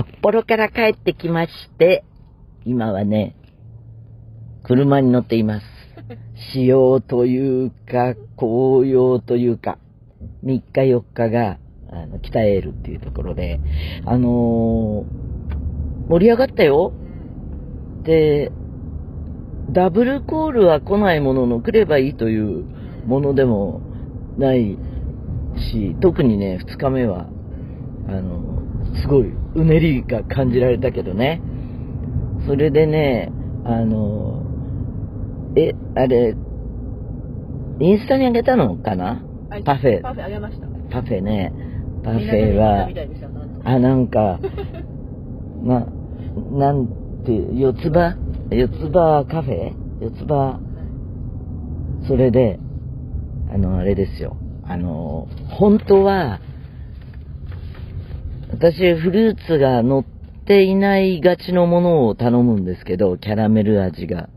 札幌から帰ってきまして、今はね、車に乗っています。使用というか、紅葉というか、3日4日が、あの、北エールっていうところで、あのー盛り上がったよ。で、ダブルコールは来ないものの来ればいいというものでもないし、特にね、2日目は、あの、すごいうねりが感じられたけどね。それでね、あの、え、あれ、インスタにあげたのかな？パフェパフェあげました。パフェね。パフェはあ、なんか、な、なんて、四つ葉？四つ葉カフェ？四つ葉、それで、あの、あれですよ。あの、本当は、私、フルーツが乗っていないがちのものを頼むんですけど、キャラメル味が、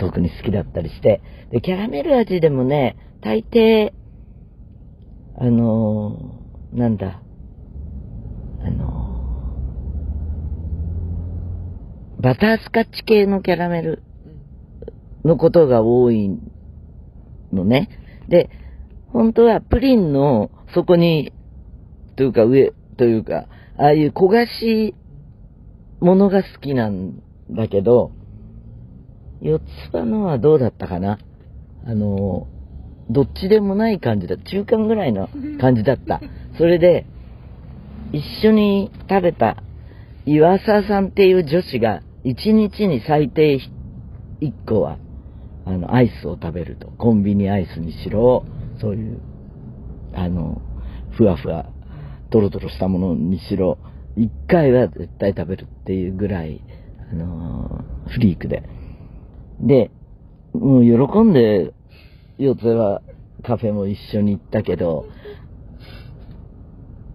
特に好きだったりして。で、キャラメル味でもね、大抵、あの、なんだ、あの、バタースカッチ系のキャラメルのことが多いのね。で、本当はプリンの底に、というか上、というか、ああいう焦がしものが好きなんだけど、四つ葉のはどうだったかな？あの、どっちでもない感じだ。中間ぐらいの感じだった。それで、一緒に食べた岩沢さんっていう女子が、一日に最低一個は、あの、アイスを食べると。コンビニアイスにしろ、そういう、あの、ふわふわ、ドロドロしたものにしろ、一回は絶対食べるっていうぐらい、あのーフリークで。で、もう喜んで、四つ葉カフェも一緒に行ったけど、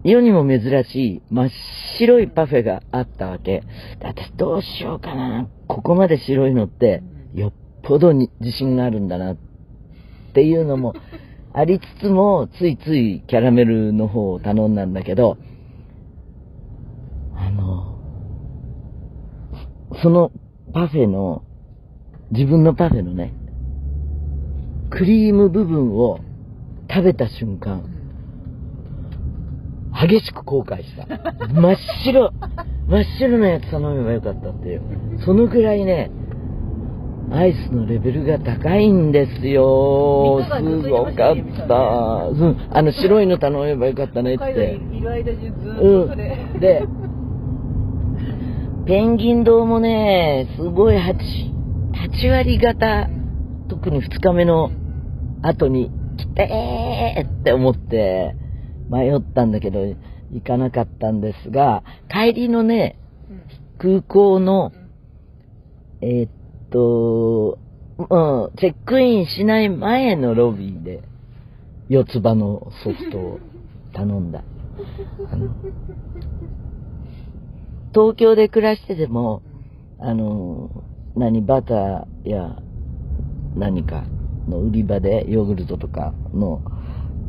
世にも珍しい真っ白いパフェがあったわけ。で私どうしようかな。ここまで白いのって、よっぽどに自信があるんだなっていうのもありつつも、ついついキャラメルの方を頼んだんだけど、あの、そのパフェの、自分のパフェのね、クリーム部分を食べた瞬間、激しく後悔した。真っ白、真っ白なやつ頼めばよかったっていう。そのくらいね、アイスのレベルが高いんですよ。すごかった。うん、あの白いの頼めばよかったねって。う。ん。で、ペンギン堂もね、すごい8、8割方、特に2日目の後に来てーって思って迷ったんだけど、行かなかったんですが、帰りのね、うん空港の、えーっと、うん、チェックインしない前のロビーで、四つ葉のソフトを頼んだ。あの東京で暮らしてても、あの、何、バターや何かの売り場で、ヨーグルトとかの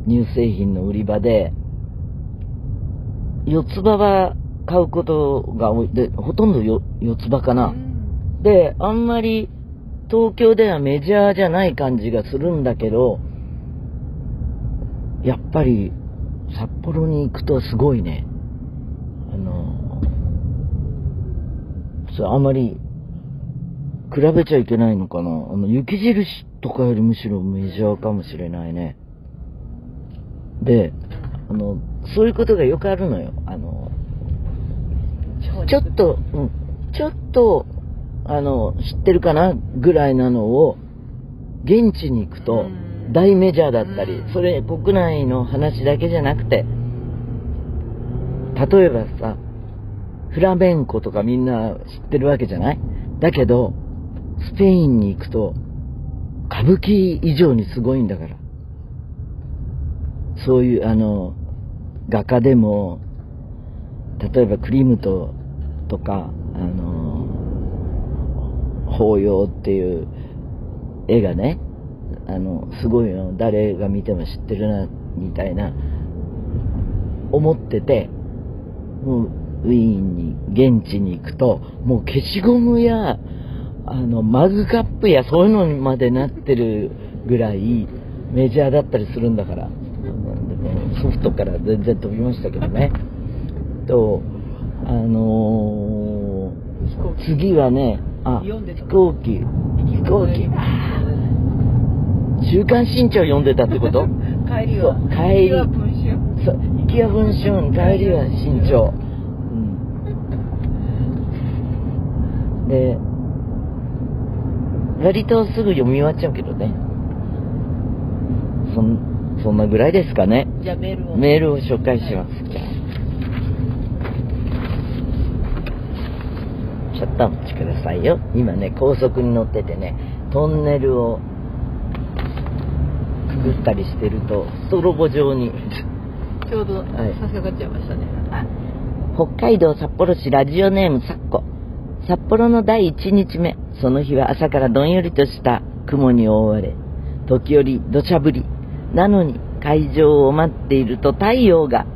乳製品の売り場で、四つ葉は買うことが多い。で、ほとんど四つ葉かな。で、あんまり東京ではメジャーじゃない感じがするんだけど、やっぱり札幌に行くとすごいね。あの、そう、あんまり比べちゃいけないのかな。あの、雪印とかよりむしろメジャーかもしれないね。で、あの、そういうことがよくあるのよ。あの、ちょっと、うん、ちょっと、あの、知ってるかなぐらいなのを、現地に行くとうん。大メジャーだったりう、ん。それ国内の話だけじゃなくて、例えばさ、フラメンコとかみんな知ってるわけじゃない？だけど、スペインに行くと、歌舞伎以上にすごいんだから。そういう、あの、画家でも、例えばクリムトとか、あの、法要っていう絵がね、あの、すごいの、誰が見ても知ってるな、みたいな、思ってて、もう、ウィーンに、現地に行くと、もう消しゴムや、あの、マグカップやそういうのにまでなってるぐらいメジャーだったりするんだから。ソフトから全然飛びましたけどね。と、あのー、次はね、あ、飛行機、飛行機、週刊新潮読んでたってこと？帰りは。帰り。そう行きは文春帰りは新潮、うん、で割とすぐ読み終わっちゃうけどね。そんそんなぐらいですかね。じゃあメールを。メールを紹介しますちょっとお待ちくださいよ。今ね高速に乗っててねトンネルをくぐったりしてるとストロボ状に。ちょうどはい。差し掛かっちゃいましたね、あ北海道札幌市ラジオネームサッコ。札幌の第1日目。その日は朝からどんよりとした雲に覆われ時折土砂降り。なのに会場を待っていると太陽が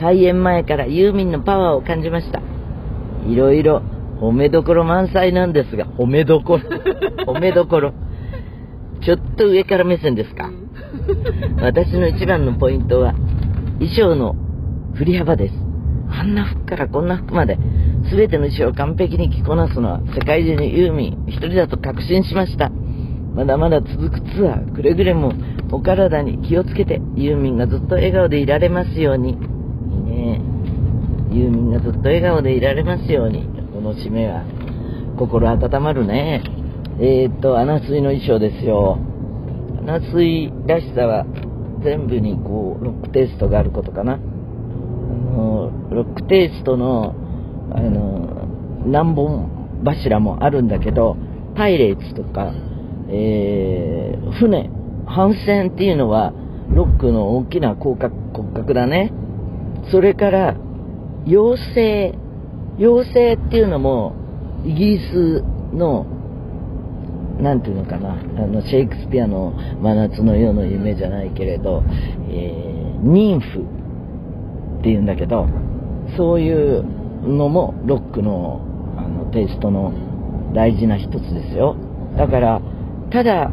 開演前からユーミンのパワーを感じました。いろいろ褒めどころ満載なんですが褒めどころ。褒めどころ。ちょっと上から目線ですか。私の一番のポイントは衣装の振り幅です。あんな服からこんな服まで全ての衣装を完璧に着こなすのは世界中にユーミン一人だと確信しました。まだまだ続くツアーくれぐれもお体に気をつけてユーミンがずっと笑顔でいられますように。いいね。ユーミンがずっと笑顔でいられますように。この締めは心温まるね。えー、っと穴水の衣装ですよ。穴水らしさは全部にこうロックテイストがあることかな。あのロックテイストのあの何本柱もあるんだけどパイレーツとか、えー船帆船っていうのはロックの大きな骨格骨格だね。それから妖精妖精っていうのもイギリスのなんていうのかな、あの、シェイクスピアの真夏の夜の夢じゃないけれど、えー、ニンフっていうんだけど、そういうのもロックのあのテイストの大事な一つですよ。だから、ただ、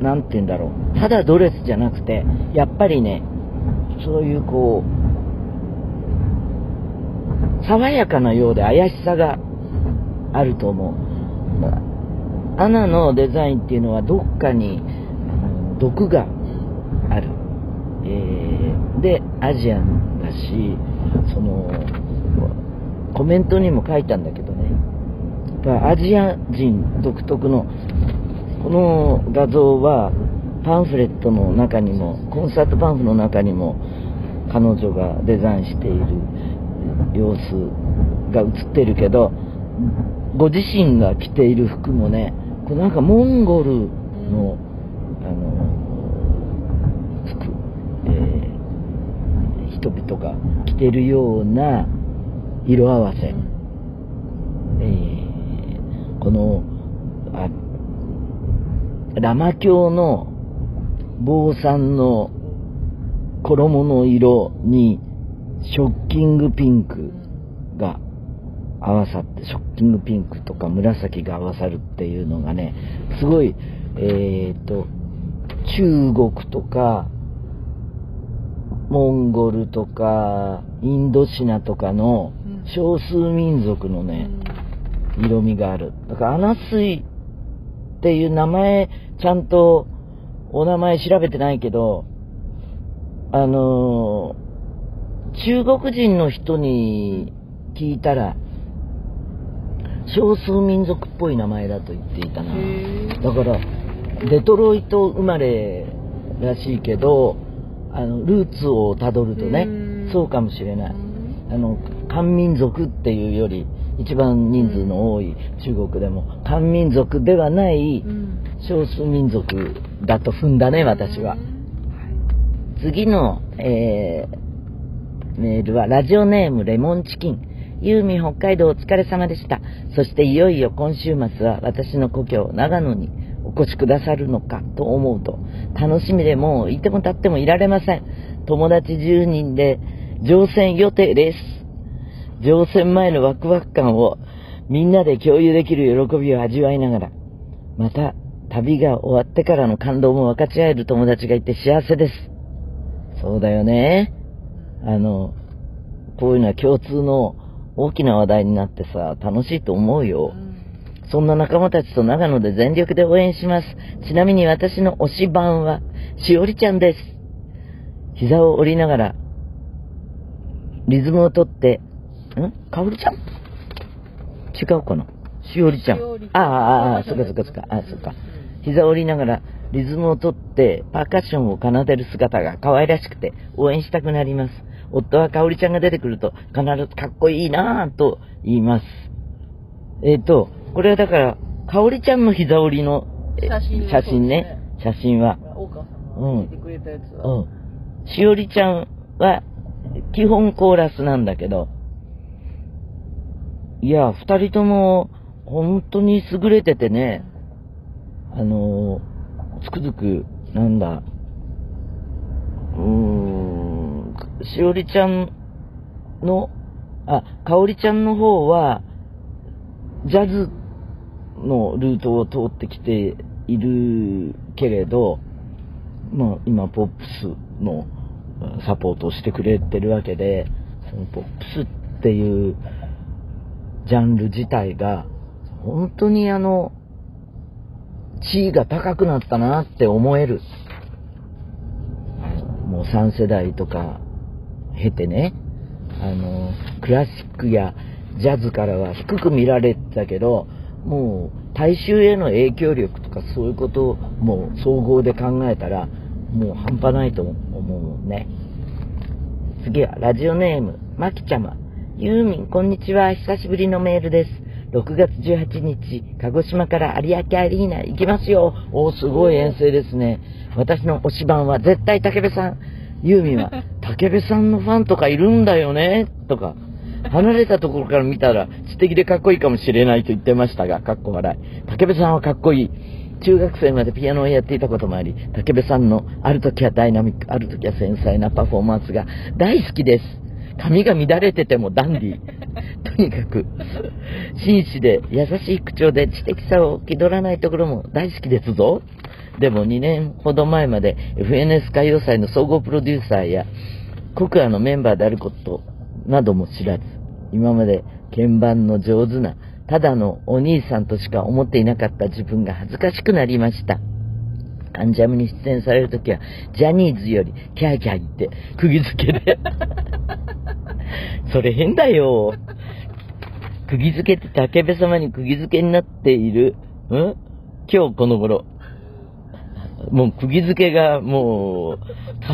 なんて言うんだろう、ただドレスじゃなくて、やっぱりね、そういうこう、爽やかなようで怪しさがあると思う。アナのデザインっていうのはどっかに毒がある、えーでアジアンだしそのコメントにも書いたんだけどね。やっぱアジア人独特のこの画像はパンフレットの中にもコンサートパンフの中にも彼女がデザインしている。様子が映ってるけどご自身が着ている服もねこれなんかモンゴルの、あの服、えー人々が着てるような色合わせ、えーこのあラマ教の坊さんの衣の色にショッキングピンクが合わさって、ショッキングピンクとか紫が合わさるっていうのがね、すごい、えっ、と、中国とか、モンゴルとか、インドシナとかのうん少数民族のね、色味がある。だから、アナスイっていう名前、ちゃんとお名前調べてないけど、あのー中国人の人に聞いたら、少数民族っぽい名前だと言っていたな。へだから、デトロイト生まれらしいけど、あの、ルーツをたどるとねうん、そうかもしれない。あの、漢民族っていうより、一番人数の多い中国でも、漢民族ではないうん少数民族だと踏んだね、私は。次の、えーメールは、ラジオネームレモンチキン。ユーミン北海道お疲れ様でした。そしていよいよ今週末は私の故郷長野にお越しくださるのかと思うと、楽しみでもういても立ってもいられません。友達10人で乗船予定です。乗船前のワクワク感をみんなで共有できる喜びを味わいながら、また旅が終わってからの感動も分かち合える友達がいて幸せです。そうだよね。あの、こういうのは共通の大きな話題になってさ、楽しいと思うよ。そんな仲間たちと長野で全力で応援します。ちなみに私の推し番は、しおりちゃんです。膝を折りながら、リズムをとって、ん？かおりちゃん？違うかな？しおりちゃん。ああ、ああ、そっかそっかそっか、あそっか。膝を折りながら、リズムをとって、パーカッションを奏でる姿が可愛らしくて、応援したくなります。夫はかおりちゃんが出てくると、必ずかっこいいなぁと言います。えっ、と、これはだから、かおりちゃんの膝折りのえ写真写真ね。写真は。大川さんが見てくれたやつは。うん。しおりちゃんは、基本コーラスなんだけど、いや、二人とも、本当に優れててね、あのー、つくづく、なんだ、うーん、しおりちゃんの、あ、かおりちゃんの方は、ジャズのルートを通ってきているけれど、まあ、今、ポップスのサポートをしてくれてるわけで、そのポップスっていうジャンル自体が、本当にあの、地位が高くなったなって思える。もう3世代とか経てね、あの、クラシックやジャズからは低く見られてたけど、もう大衆への影響力とかそういうことをもう総合で考えたら、もう半端ないと思うもんね。次はラジオネーム、まきちゃま。ユーミン、こんにちは。久しぶりのメールです。6月18日、鹿児島から有明アリーナ行きますよ。おー、すごい遠征ですね。私の推し番は絶対竹部さん。ユーミンは、竹部さんのファンとかいるんだよね？とか、離れたところから見たら素敵でかっこいいかもしれないと言ってましたが、かっこ笑い。竹部さんはかっこいい。中学生までピアノをやっていたこともあり、竹部さんのある時はダイナミック、ある時は繊細なパフォーマンスが大好きです。髪が乱れててもダンディー。とにかく、紳士で優しい口調で知的さを気取らないところも大好きですぞ。でも2年ほど前まで FNS 歌謡祭の総合プロデューサーやコクアのメンバーであることなども知らず、今まで鍵盤の上手な、ただのお兄さんとしか思っていなかった自分が恥ずかしくなりました。アンジャムに出演されるときは、ジャニーズよりキャーキャー言って、釘付けで。それ変だよ。釘付けって竹部様に釘付けになっている、ん？今日この頃。もう釘付けがもう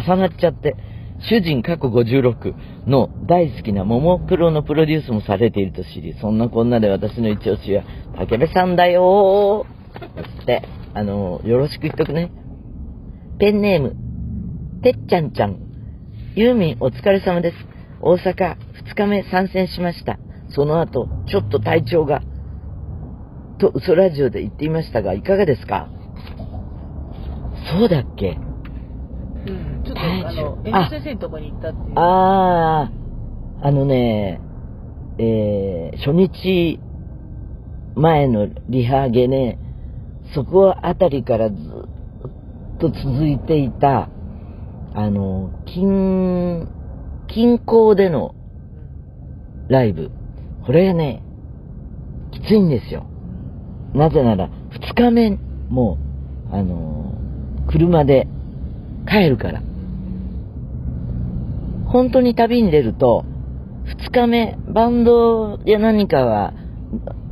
重なっちゃって、主人過去56の大好きなももクロのプロデュースもされていると知り、そんなこんなで私の一押しは竹部さんだよーそして、あの、よろしく言っとくね。ペンネーム、てっちゃんちゃん。ユーミンお疲れ様です。大阪2日目参戦しました。その後、ちょっと体調が、と嘘ラジオで言っていましたが、いかがですか？そうだっけ？うん。ちょっと、あの夫、遠藤先生のとこに行ったっていう。あー、あのね、えー、初日前のリハゲね、そこあたりからずっと続いていた、あの、近、近郊でのライブ。これがね、きついんですよ。なぜなら、二日目も、あの、車で帰るから。本当に旅に出ると、二日目、バンドや何かは、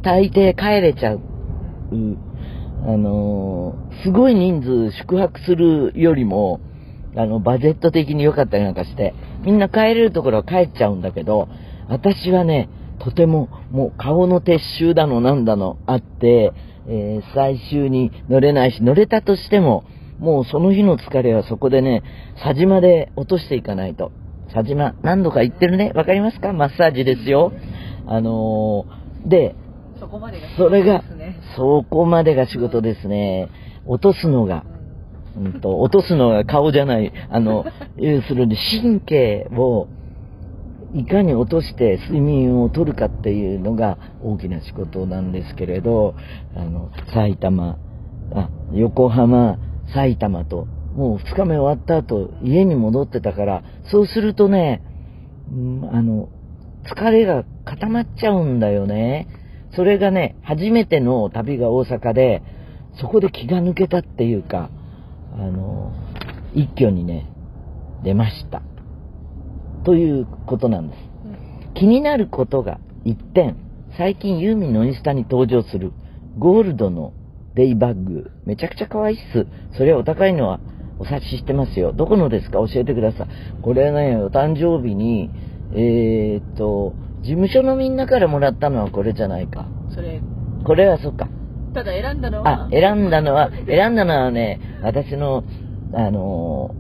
大抵帰れちゃう。あのーすごい人数宿泊するよりも、あの、バジェット的に良かったりなんかして、みんな帰れるところは帰っちゃうんだけど、私はね、とても、もう顔の撤収だのなんだのあって、えー最終に乗れないし、乗れたとしても、もうその日の疲れはそこでね、佐島で落としていかないと。佐島、何度か行ってるね。わかりますか？マッサージですよ。あのーで、そこまでがそれがそこまでが仕事ですね。落とすのが、うんと、落とすのが顔じゃない、あの、要するに神経をいかに落として睡眠をとるかっていうのが大きな仕事なんですけれど、あの、埼玉、あ、横浜、埼玉と、もう2日目終わった後、家に戻ってたから、そうするとね、うん、あの、疲れが固まっちゃうんだよね。それがね、初めての旅が大阪で、そこで気が抜けたっていうか、あの、一挙にね、出ました。ということなんです。気になることが一点、最近ユーミンのインスタに登場するゴールドのデイバッグ、めちゃくちゃ可愛いっす。それはお高いのはお察ししてますよ。どこのですか？教えてください。これね、お誕生日に、えー、っと、事務所のみんなからもらったのはこれじゃないか。それ。これはそっか。ただ選んだのはあ、選んだのは、選んだのはね、私の、あの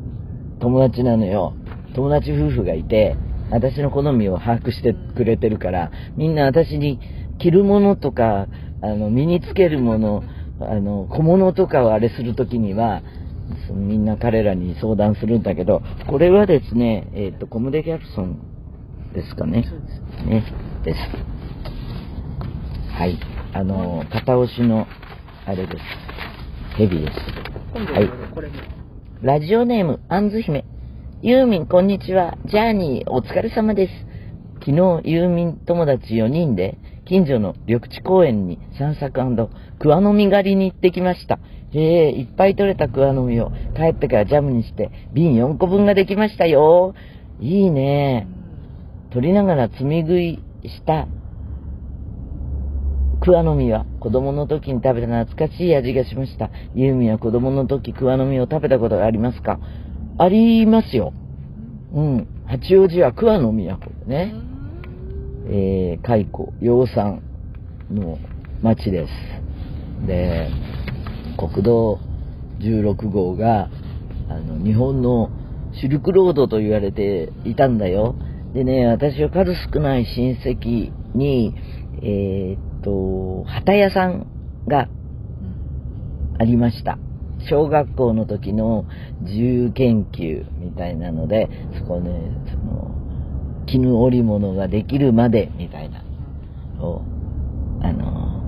友達なのよ。友達夫婦がいて、私の好みを把握してくれてるから、みんな私に着るものとか、あの、身につけるもの、あの、小物とかをあれするときには、みんな彼らに相談するんだけど、これはですね、えっ、ー、と、コムデ・ギャルソンですかね。ね、です。はい。あの、片押しの、あれです。ヘビです。はい。ラジオネーム、あんず姫。ユーミン、こんにちは。ジャーニー、お疲れ様です。昨日、ユーミン友達4人で、近所の緑地公園に散策クワの実狩りに行ってきました。ええいっぱい取れたクワの実を帰ってからジャムにして瓶4個分ができましたよ。いいね。取りながら積み食いしたクワの実は子供の時に食べた懐かしい味がしました。ユーミンは子供の時クワの実を食べたことがありますか？ありますよ。うん。八王子は桑の都でね。えー、蚕、養蚕の町です。で、国道16号が、あの、日本のシルクロードと言われていたんだよ。でね、私は数少ない親戚に、えー、っと、旗屋さんがありました。小学校の時の自由研究みたいなので、そこね、その、絹織物ができるまでみたいな、を、あの、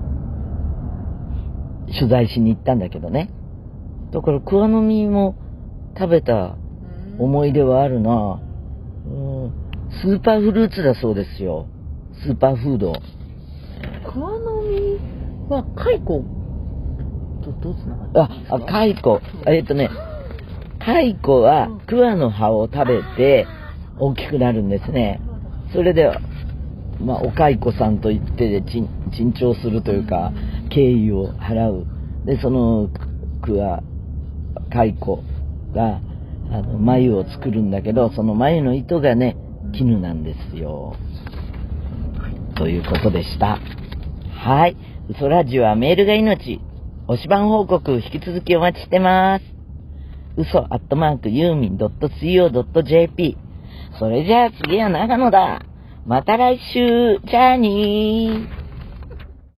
取材しに行ったんだけどね。だから、桑の実も食べた思い出はあるな、うん、スーパーフルーツだそうですよ。スーパーフード。桑の実は蚕とどうつながってあ、あ、蚕。えっ、とね、蚕は桑の葉を食べて大きくなるんですね。それで、まあ、お蚕さんと言って珍重するというか、敬意を払う。で、その桑、蚕が、あの、眉を作るんだけど、その眉の糸がね、絹なんですよ。ということでした。はい。嘘ラジオはメールが命。おし番報告引き続きお待ちしてます。嘘アットマークユーミン .co.jp それじゃあ次は長野だ。また来週、じゃあにー